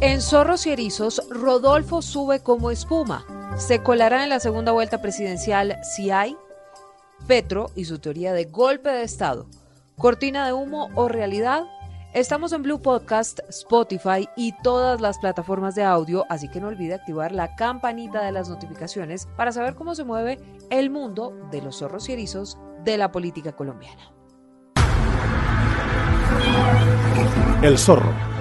En Zorros y Erizos, Rodolfo sube como espuma. ¿Se colará en la segunda vuelta presidencial si hay? Petro y su teoría de golpe de Estado. ¿Cortina de humo o realidad? Estamos en Blue Podcast, Spotify y todas las plataformas de audio, así que no olvide activar la campanita de las notificaciones para saber cómo se mueve el mundo de los zorros y erizos de la política colombiana. El zorro,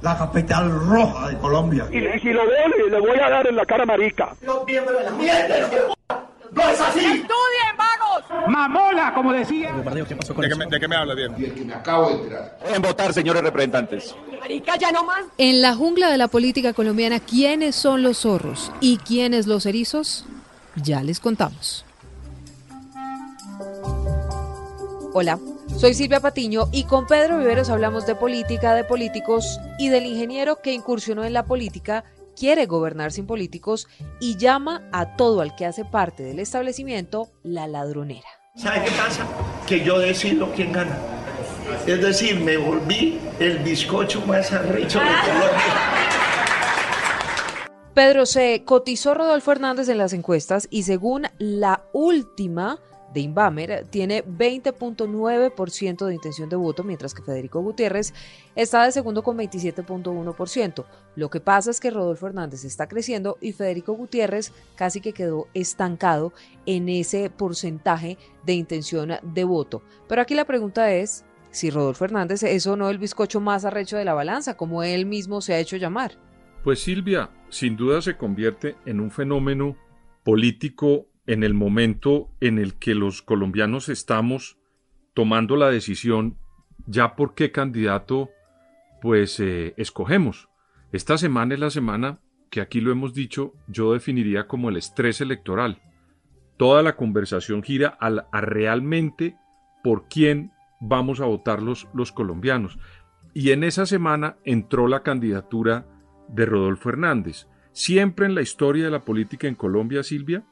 La capital roja de Colombia. Y, si lo veo, le voy a dar en la cara marica. Los miembros de la mierda, ¡No es así! ¡Estudien, vagos! ¡Mamola, como decía! ¿De qué, me, ¿De qué me habla bien? Y el que me acabo de enterar. En votar, señores representantes. Marica, ya no más. En la jungla de la política colombiana, ¿quiénes son los zorros y quiénes los erizos? Ya les contamos. Hola, soy Silvia Patiño y con Pedro Viveros hablamos de política, de políticos y del ingeniero que incursionó en la política quiere gobernar sin políticos y llama a todo al que hace parte del establecimiento la ladronera. ¿Sabe qué pasa? Que yo decido quién gana. Es decir, me volví el bizcocho más arrecho de Colombia. Pedro, se cotizó Rodolfo Hernández en las encuestas y según la última de Inbamer tiene 20.9% de intención de voto, mientras que Federico Gutiérrez está de segundo con 27.1%. Lo que pasa es que Rodolfo Hernández está creciendo y Federico Gutiérrez casi que quedó estancado en ese porcentaje de intención de voto. Pero aquí la pregunta es si Rodolfo Hernández es o no el bizcocho más arrecho de la balanza, como él mismo se ha hecho llamar. Pues Silvia, sin duda se convierte en un fenómeno político en el momento en el que los colombianos estamos tomando la decisión ya por qué candidato pues eh, escogemos. Esta semana es la semana que aquí lo hemos dicho, yo definiría como el estrés electoral. Toda la conversación gira al, a realmente por quién vamos a votar los, los colombianos. Y en esa semana entró la candidatura de Rodolfo Hernández. Siempre en la historia de la política en Colombia, Silvia,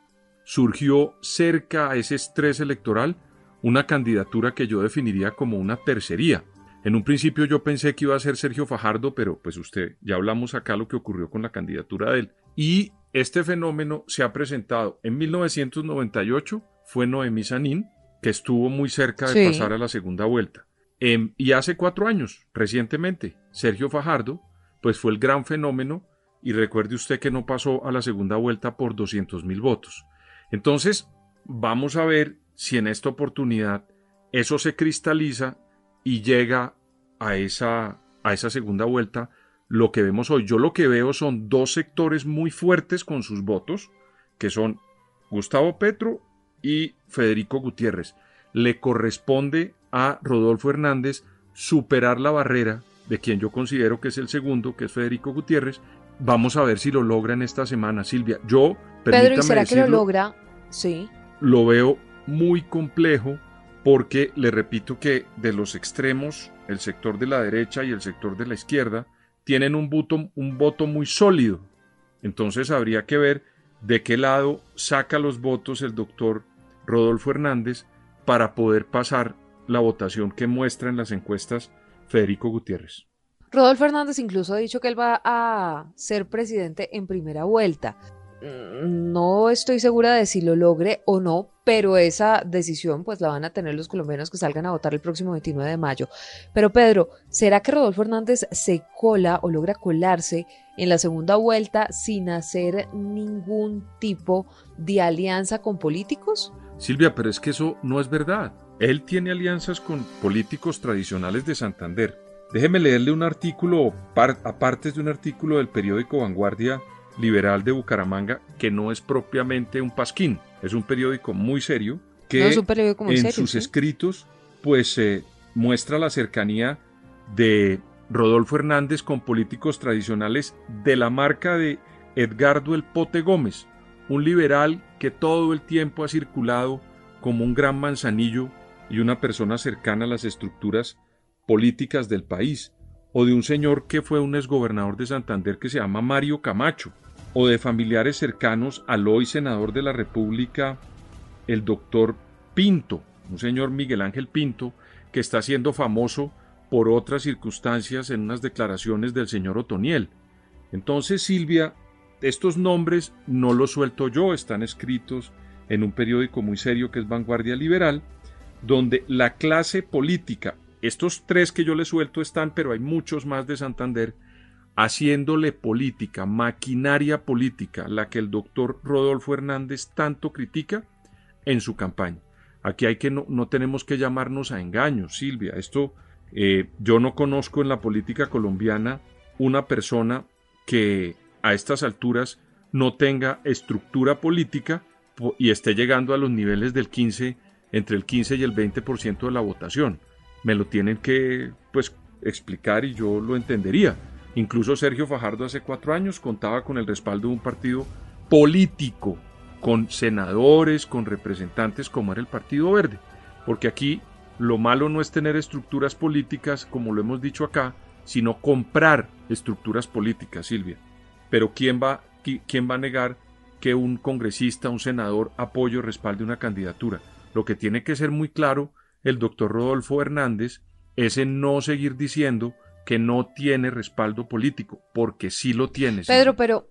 surgió cerca a ese estrés electoral una candidatura que yo definiría como una tercería. En un principio yo pensé que iba a ser Sergio Fajardo, pero pues usted, ya hablamos acá lo que ocurrió con la candidatura de él. Y este fenómeno se ha presentado en 1998, fue Noemí Sanín, que estuvo muy cerca de Sí. pasar a la segunda vuelta. Em, y hace cuatro años, recientemente, Sergio Fajardo, pues fue el gran fenómeno y recuerde usted que no pasó a la segunda vuelta por 200 mil votos. Entonces, vamos a ver si en esta oportunidad eso se cristaliza y llega a esa, a esa segunda vuelta lo que vemos hoy. Yo lo que veo son dos sectores muy fuertes con sus votos, que son Gustavo Petro y Federico Gutiérrez. Le corresponde a Rodolfo Hernández superar la barrera de quien yo considero que es el segundo, que es Federico Gutiérrez. Vamos a ver si lo logra en esta semana, Silvia. Yo, Pedro, ¿y será que lo logra? Sí. lo veo muy complejo porque le repito que de los extremos, el sector de la derecha y el sector de la izquierda, tienen un voto, un voto muy sólido. Entonces habría que ver de qué lado saca los votos el doctor Rodolfo Hernández para poder pasar la votación que muestra en las encuestas Federico Gutiérrez. Rodolfo Hernández incluso ha dicho que él va a ser presidente en primera vuelta. Mm, No estoy segura de si lo logre o no, pero esa decisión pues la van a tener los colombianos que salgan a votar el próximo 29 de mayo. Pero Pedro, ¿será que Rodolfo Hernández se cola o logra colarse en la segunda vuelta sin hacer ningún tipo de alianza con políticos? Silvia, pero es que eso no es verdad. Él tiene alianzas con políticos tradicionales de Santander. Déjeme leerle un artículo, par- aparte de un artículo del periódico Vanguardia Liberal de Bucaramanga, que no es propiamente un pasquín, es un periódico muy serio, que No, es un periódico muy en serio, sus sí. escritos pues eh, muestra la cercanía de Rodolfo Hernández con políticos tradicionales de la marca de Edgardo El Pote Gómez, un liberal que todo el tiempo ha circulado como un gran manzanillo y una persona cercana a las estructuras políticas del país, o de un señor que fue un exgobernador de Santander que se llama Mario Camacho, o de familiares cercanos al hoy senador de la República, el doctor Pinto, un señor Miguel Ángel Pinto, que está siendo famoso por otras circunstancias en unas declaraciones del señor Otoniel. Entonces, Silvia, estos nombres no los suelto yo, están escritos en un periódico muy serio que es Vanguardia Liberal, donde la clase política, estos tres que yo le suelto están, pero hay muchos más de Santander, haciéndole política, maquinaria política, la que el doctor Rodolfo Hernández tanto critica en su campaña. Aquí hay que no, no tenemos que llamarnos a engaños, Silvia. Esto eh, yo no conozco en la política colombiana una persona que a estas alturas no tenga estructura política y esté llegando a los niveles del 15, entre el 15 y el 20% de la votación. Me lo tienen que pues explicar y yo lo entendería. Incluso Sergio Fajardo hace cuatro años contaba con el respaldo de un partido político, con senadores, con representantes como era el Partido Verde. Porque aquí lo malo no es tener estructuras políticas, como lo hemos dicho acá, sino comprar estructuras políticas, Silvia. Pero ¿quién va, quién va a negar que un congresista, un senador, apoye o respalde una candidatura? Lo que tiene que ser muy claro el doctor Rodolfo Hernández es en no seguir diciendo que no tiene respaldo político, porque sí lo tiene. Pedro, pero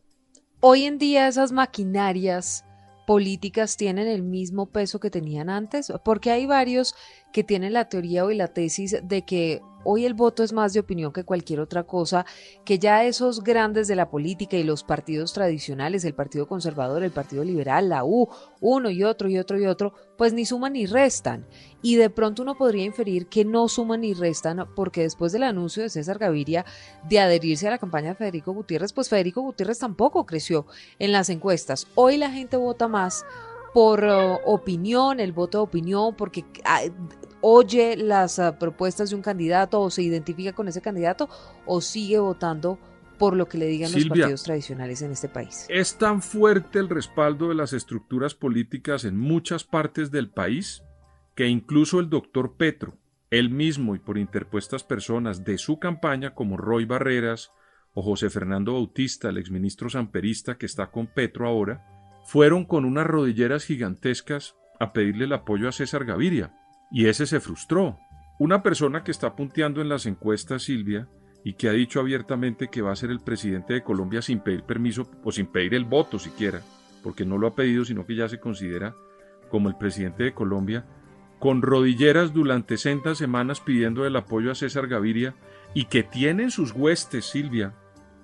hoy en día esas maquinarias políticas tienen el mismo peso que tenían antes, porque hay varios que tienen la teoría o la tesis de que hoy el voto es más de opinión que cualquier otra cosa, que ya esos grandes de la política y los partidos tradicionales, el Partido Conservador, el Partido Liberal, la U, uno y otro y otro y otro, pues ni suman ni restan. Y de pronto uno podría inferir que no suman ni restan porque después del anuncio de César Gaviria de adherirse a la campaña de Federico Gutiérrez, pues Federico Gutiérrez tampoco creció en las encuestas. Hoy la gente vota más por uh, opinión, el voto de opinión, porque ah, oye las ah, propuestas de un candidato o se identifica con ese candidato o sigue votando por lo que le digan los partidos tradicionales en este país. Es tan fuerte el respaldo de las estructuras políticas en muchas partes del país que incluso el doctor Petro, él mismo y por interpuestas personas de su campaña como Roy Barreras o José Fernando Bautista, el exministro samperista que está con Petro ahora, fueron con unas rodilleras gigantescas a pedirle el apoyo a César Gaviria y ese se frustró. Una persona que está punteando en las encuestas, Silvia, y que ha dicho abiertamente que va a ser el presidente de Colombia sin pedir permiso o sin pedir el voto siquiera, porque no lo ha pedido, sino que ya se considera como el presidente de Colombia, con rodilleras durante 60 semanas pidiendo el apoyo a César Gaviria y que tiene en sus huestes, Silvia,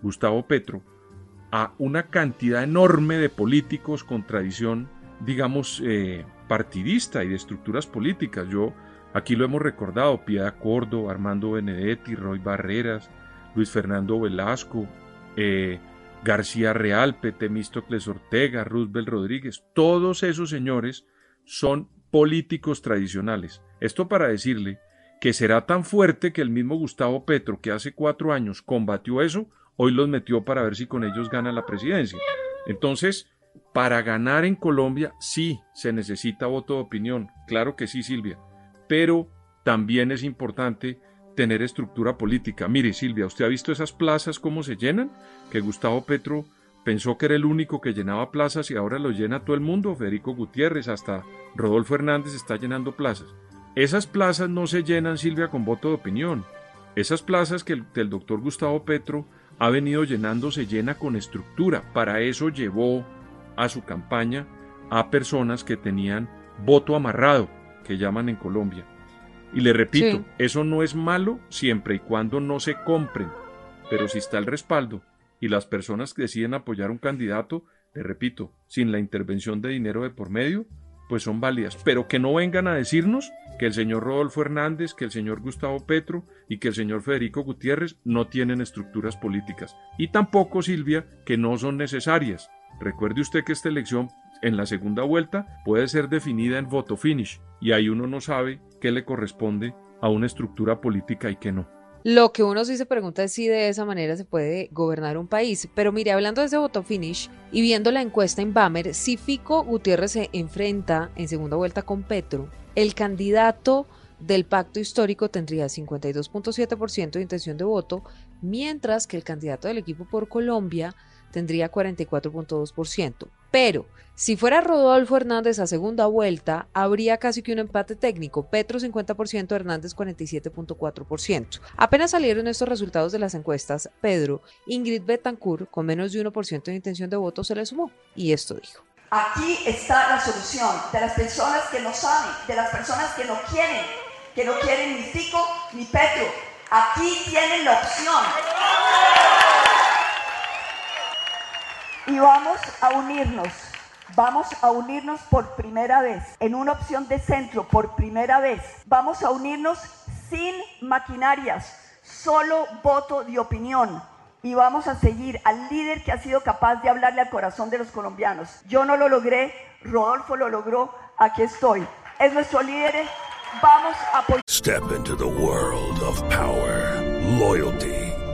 Gustavo Petro, a una cantidad enorme de políticos con tradición, digamos, eh, partidista y de estructuras políticas. Yo aquí lo hemos recordado, Piedad Córdoba, Armando Benedetti, Roy Barreras, Luis Fernando Velasco, eh, García Real, Temístocles Ortega, Roosevelt Rodríguez, todos esos señores son políticos tradicionales. Esto para decirle que será tan fuerte que el mismo Gustavo Petro, que hace cuatro años combatió eso, hoy los metió para ver si con ellos gana la presidencia. Entonces, para ganar en Colombia sí se necesita voto de opinión, claro que sí, Silvia, pero también es importante tener estructura política. Mire, Silvia, ¿usted ha visto esas plazas cómo se llenan? Que Gustavo Petro pensó que era el único que llenaba plazas y ahora lo llena todo el mundo. Federico Gutiérrez, hasta Rodolfo Hernández está llenando plazas. Esas plazas no se llenan, Silvia, con voto de opinión. Esas plazas que el, el doctor Gustavo Petro ha venido llenando se llena con estructura. Para eso llevó a su campaña a personas que tenían voto amarrado, que llaman en Colombia. Y le repito, eso no es malo siempre y cuando no se compren, pero si está el respaldo y las personas que deciden apoyar un candidato, le repito, sin la intervención de dinero de por medio, pues son válidas, pero que no vengan a decirnos que el señor Rodolfo Hernández, que el señor Gustavo Petro y que el señor Federico Gutiérrez no tienen estructuras políticas. Y tampoco, Silvia, que no son necesarias. Recuerde usted que esta elección en la segunda vuelta puede ser definida en voto finish y ahí uno no sabe qué le corresponde a una estructura política y qué no. Lo que uno sí se pregunta es si de esa manera se puede gobernar un país. Pero mire, hablando de ese voto finish y viendo la encuesta en Bamer, si Fico Gutiérrez se enfrenta en segunda vuelta con Petro, el candidato del pacto histórico tendría 52.7% de intención de voto, mientras que el candidato del equipo por Colombia tendría 44.2%. Pero si fuera Rodolfo Hernández a segunda vuelta, habría casi que un empate técnico. Petro 50%, Hernández 47.4%. Apenas salieron estos resultados de las encuestas, Pedro, Ingrid Betancourt, con menos de 1% de intención de voto, se le sumó. Y esto dijo. Aquí está la solución de las personas que no saben, de las personas que no quieren, que no quieren ni Fico ni Petro. Aquí tienen la opción. Y vamos a unirnos, vamos a unirnos por primera vez, en una opción de centro, por primera vez. Vamos a unirnos sin maquinarias, solo voto de opinión. Y vamos a seguir al líder que ha sido capaz de hablarle al corazón de los colombianos. Yo no lo logré, Rodolfo lo logró, aquí estoy. Es nuestro líder, vamos a. Step into the world of power, loyalty.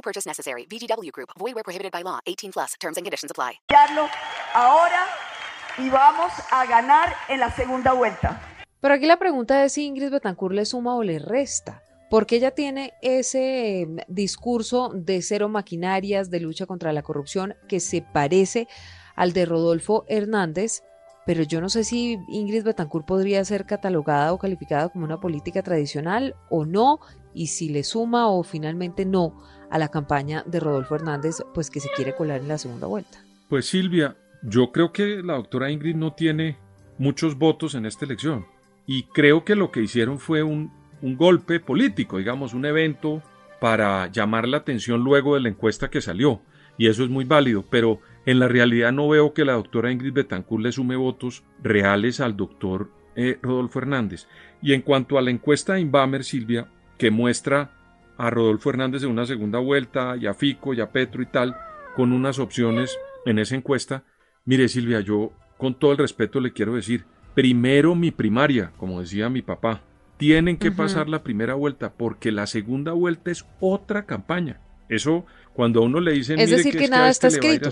No purchase necessary. VGW Group. Void where prohibited by law. 18 plus. Terms and conditions apply. Ahora y vamos a ganar en la segunda vuelta. Pero aquí la pregunta es si Ingrid Betancourt le suma o le resta. Porque ella tiene ese em, discurso de cero maquinarias, de lucha contra la corrupción, que se parece al de Rodolfo Hernández, pero yo no sé si Ingrid Betancourt podría ser catalogada o calificada como una política tradicional o no, y si le suma o finalmente no a la campaña de Rodolfo Hernández, pues que se quiere colar en la segunda vuelta. Pues Silvia, yo creo que la doctora Ingrid no tiene muchos votos en esta elección y creo que lo que hicieron fue un, un golpe político, digamos, un evento para llamar la atención luego de la encuesta que salió y eso es muy válido, pero en la realidad no veo que la doctora Ingrid Betancourt le sume votos reales al doctor eh, Rodolfo Hernández. Y en cuanto a la encuesta de Inbamer, Silvia, que muestra a Rodolfo Hernández en una segunda vuelta, y a Fico, y a Petro y tal, con unas opciones en esa encuesta. Mire, Silvia, yo con todo el respeto le quiero decir, primero mi primaria, como decía mi papá, tienen que pasar la primera vuelta, porque la segunda vuelta es otra campaña. Eso, cuando a uno le dicen, es decir, que, nada este está escrito.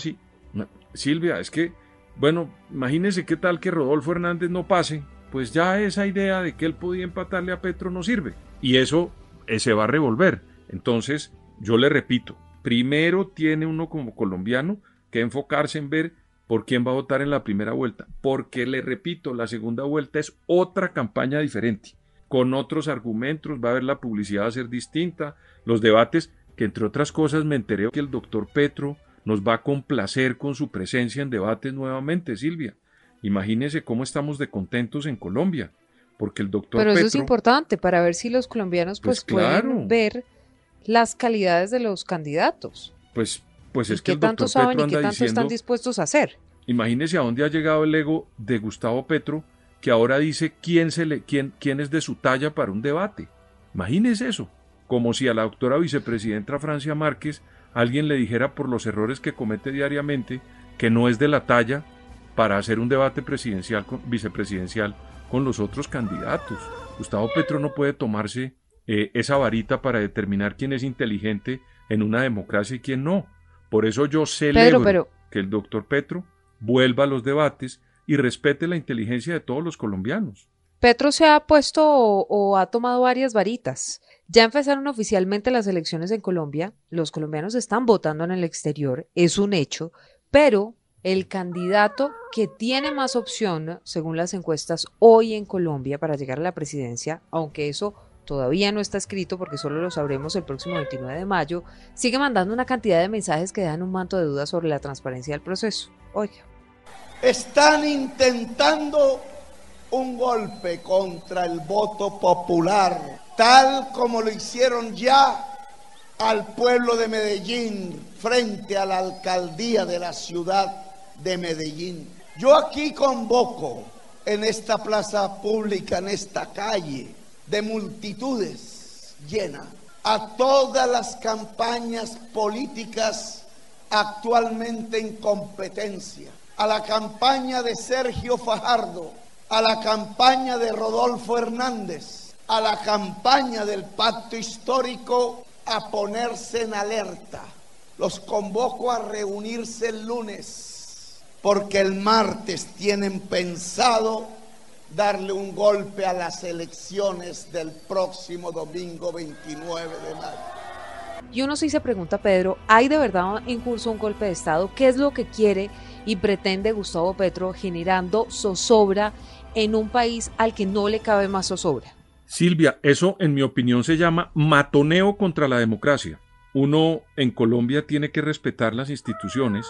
Silvia, es que, bueno, imagínense qué tal que Rodolfo Hernández no pase, pues ya esa idea de que él podía empatarle a Petro no sirve. Y eso se va a revolver. Entonces, yo le repito, primero tiene uno como colombiano que enfocarse en ver por quién va a votar en la primera vuelta, porque le repito, la segunda vuelta es otra campaña diferente, con otros argumentos, va a haber la publicidad a ser distinta, los debates, que entre otras cosas me enteré que el doctor Petro nos va a complacer con su presencia en debates nuevamente, Silvia. Imagínese cómo estamos de contentos en Colombia porque el doctor Pero eso es importante para ver si los colombianos pues, Pues pueden ver las calidades de los candidatos. Pues, pues y es que el doctor tanto saben Petro y qué tanto diciendo, están dispuestos a hacer. imagínese a dónde ha llegado el ego de Gustavo Petro, que ahora dice quién, se le, quién, quién es de su talla para un debate. Imagínese eso, como si a la doctora vicepresidenta Francia Márquez alguien le dijera por los errores que comete diariamente que no es de la talla para hacer un debate presidencial con- vicepresidencial con los otros candidatos. Gustavo Petro no puede tomarse eh, esa varita para determinar quién es inteligente en una democracia y quién no. Por eso yo celebro pero- que el doctor Petro vuelva a los debates y respete la inteligencia de todos los colombianos. Petro se ha puesto o, o ha tomado varias varitas. Ya empezaron oficialmente las elecciones en Colombia, los colombianos están votando en el exterior, es un hecho, pero el candidato que tiene más opción, según las encuestas, hoy en Colombia para llegar a la presidencia, aunque eso todavía no está escrito porque solo lo sabremos el próximo 29 de mayo, sigue mandando una cantidad de mensajes que dan un manto de dudas sobre la transparencia del proceso. Oiga. Están intentando un golpe contra el voto popular, tal como lo hicieron ya al pueblo de Medellín frente a la alcaldía de la ciudad de Medellín. Yo aquí convoco en esta plaza pública, en esta calle de multitudes llena, a todas las campañas políticas actualmente en competencia, a la campaña de Sergio Fajardo, a la campaña de Rodolfo Hernández, a la campaña del pacto histórico a ponerse en alerta. Los convoco a reunirse el lunes porque el martes tienen pensado darle un golpe a las elecciones del próximo domingo 29 de mayo. Y uno sí se pregunta, Pedro, ¿hay de verdad en curso un golpe de Estado? ¿Qué es lo que quiere y pretende Gustavo Petro generando zozobra en un país al que no le cabe más zozobra? Silvia, eso en mi opinión se llama matoneo contra la democracia. Uno en Colombia tiene que respetar las instituciones.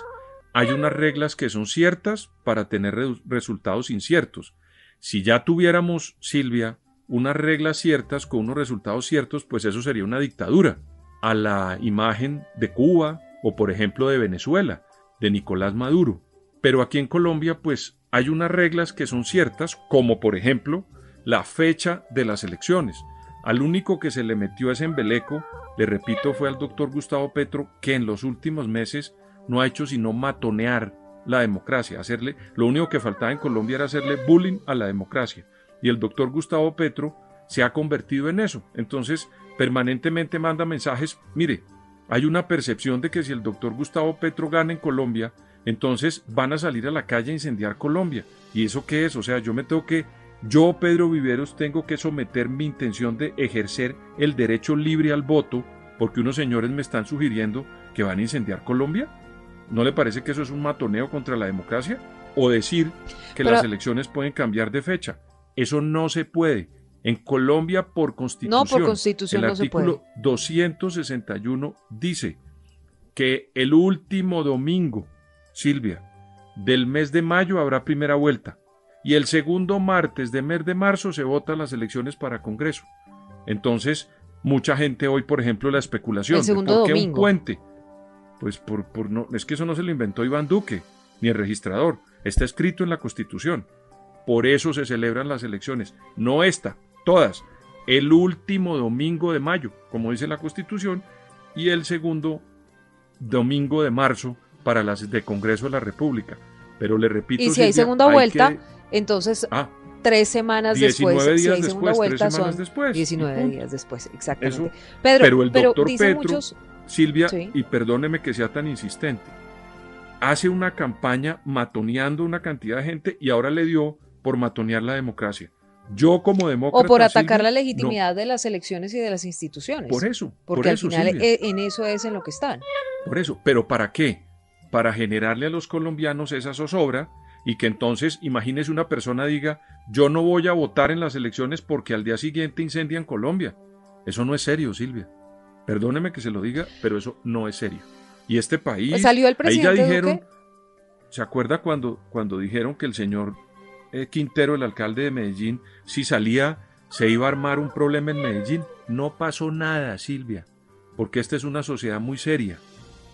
Hay unas reglas que son ciertas para tener resultados inciertos. Si ya tuviéramos, Silvia, unas reglas ciertas con unos resultados ciertos, pues eso sería una dictadura, a la imagen de Cuba o por ejemplo de Venezuela, de Nicolás Maduro. Pero aquí en Colombia, pues hay unas reglas que son ciertas, como por ejemplo la fecha de las elecciones. Al único que se le metió ese embeleco, le repito, fue al doctor Gustavo Petro, que en los últimos meses no ha hecho sino matonear la democracia, hacerle, lo único que faltaba en Colombia era hacerle bullying a la democracia. Y el doctor Gustavo Petro se ha convertido en eso. Entonces, permanentemente manda mensajes, mire, hay una percepción de que si el doctor Gustavo Petro gana en Colombia, entonces van a salir a la calle a incendiar Colombia. ¿Y eso qué es? O sea, yo me tengo que yo, Pedro Viveros, tengo que someter mi intención de ejercer el derecho libre al voto porque unos señores me están sugiriendo que van a incendiar Colombia. ¿No le parece que eso es un matoneo contra la democracia? O decir que las elecciones pueden cambiar de fecha. Eso no se puede. En Colombia, por constitución, no, por constitución el no artículo se puede. 261 dice que el último domingo, Silvia, del mes de mayo habrá primera vuelta y el segundo martes de mes de marzo se votan las elecciones para Congreso. Entonces, mucha gente hoy, por ejemplo, la especulación, El segundo ¿por qué un puente? Pues por, por no, es que eso no se lo inventó Iván Duque, ni el registrador, está escrito en la Constitución. Por eso se celebran las elecciones, no esta, todas, el último domingo de mayo, como dice la Constitución, y el segundo domingo de marzo para las de Congreso de la República. Pero le repito, Y si hay segunda hay vuelta, que- entonces Ah, tres semanas 19 después, si días hay segunda después, tres vuelta, semanas son después, y 19 punto. días después, exactamente. Eso, Pedro, pero el doctor dicen Petro, muchos, Silvia, Sí. y perdóneme que sea tan insistente, hace una campaña matoneando una cantidad de gente y ahora le dio por matonear la democracia. Yo como demócrata... o por atacar Silvia, la no. legitimidad de las elecciones y de las instituciones. Por eso, Porque por al eso, final Silvia. eh, en eso es en lo que están. Por eso, pero ¿para qué? Para generarle a los colombianos esa zozobra y que entonces, imagínese una persona diga, yo no voy a votar en las elecciones porque al día siguiente incendian Colombia. Eso no es serio, Silvia. Perdóneme que se lo diga, pero eso no es serio. Y este país... Salió el ahí ya presidente dijeron, Duque. ¿se acuerda cuando, cuando dijeron que el señor eh, Quintero, el alcalde de Medellín, si salía, se iba a armar un problema en Medellín? No pasó nada, Silvia, porque esta es una sociedad muy seria.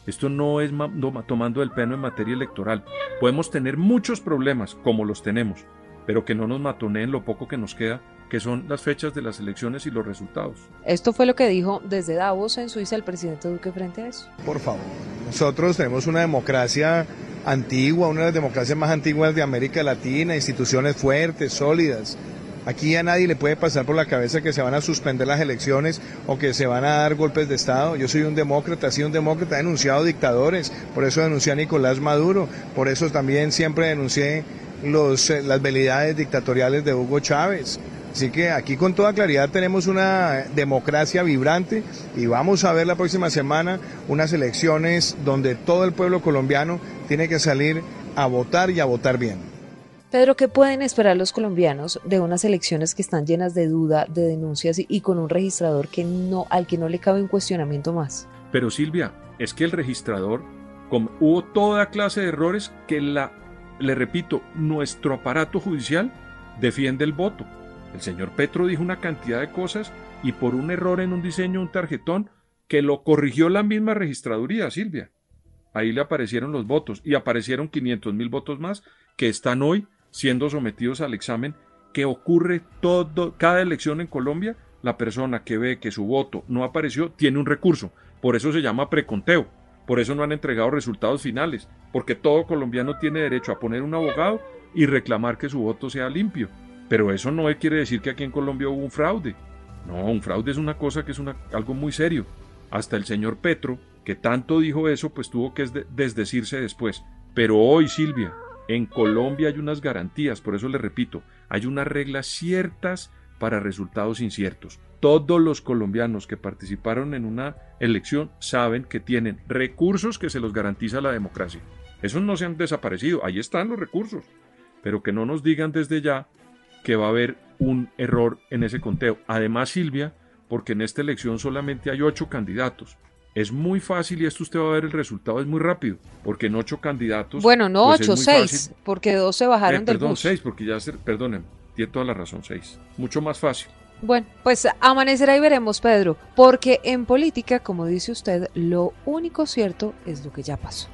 Esto no es no tomando el pelo en materia electoral. Podemos tener muchos problemas, como los tenemos, pero que no nos matoneen lo poco que nos queda, que son las fechas de las elecciones y los resultados. Esto fue lo que dijo desde Davos en Suiza el presidente Duque frente a eso. Por favor. Nosotros tenemos una democracia antigua, una de las democracias más antiguas de América Latina, instituciones fuertes, sólidas. Aquí a nadie le puede pasar por la cabeza que se van a suspender las elecciones o que se van a dar golpes de Estado. Yo soy un demócrata, he sido un demócrata, he denunciado dictadores, por eso denuncié a Nicolás Maduro, por eso también siempre denuncié los, eh, las velidades dictatoriales de Hugo Chávez. Así que aquí con toda claridad tenemos una democracia vibrante y vamos a ver la próxima semana unas elecciones donde todo el pueblo colombiano tiene que salir a votar y a votar bien. Pedro, ¿qué pueden esperar los colombianos de unas elecciones que están llenas de duda, de denuncias y, con un registrador que no, al que no le cabe un cuestionamiento más? Pero Silvia, es que el registrador, hubo toda clase de errores que la, le repito, nuestro aparato judicial defiende el voto. El señor Petro dijo una cantidad de cosas y por un error en un diseño, un tarjetón, que lo corrigió la misma registraduría, Silvia. Ahí le aparecieron los votos y aparecieron 500 mil votos más que están hoy siendo sometidos al examen que ocurre todo, cada elección en Colombia. La persona que ve que su voto no apareció tiene un recurso. Por eso se llama preconteo. Por eso no han entregado resultados finales. Porque todo colombiano tiene derecho a poner un abogado y reclamar que su voto sea limpio. Pero eso no quiere decir que aquí en Colombia hubo un fraude. No, un fraude es una cosa que es algo muy serio. Hasta el señor Petro, que tanto dijo eso, pues tuvo que desdecirse después. Pero hoy, Silvia, en Colombia hay unas garantías, por eso le repito, hay unas reglas ciertas para resultados inciertos. Todos los colombianos que participaron en una elección saben que tienen recursos que se los garantiza la democracia. Esos no se han desaparecido, ahí están los recursos. Pero que no nos digan desde ya que va a haber un error en ese conteo. Además, Silvia, porque en esta elección solamente hay ocho candidatos. Es muy fácil y esto usted va a ver el resultado, es muy rápido, porque en ocho candidatos... Bueno, no pues ocho, seis, porque dos se bajaron eh, del Perdón, seis, porque ya, se, perdonen, tiene toda la razón, seis. Mucho más fácil. Bueno, pues amanecerá y veremos, Pedro, porque en política, como dice usted, lo único cierto es lo que ya pasó.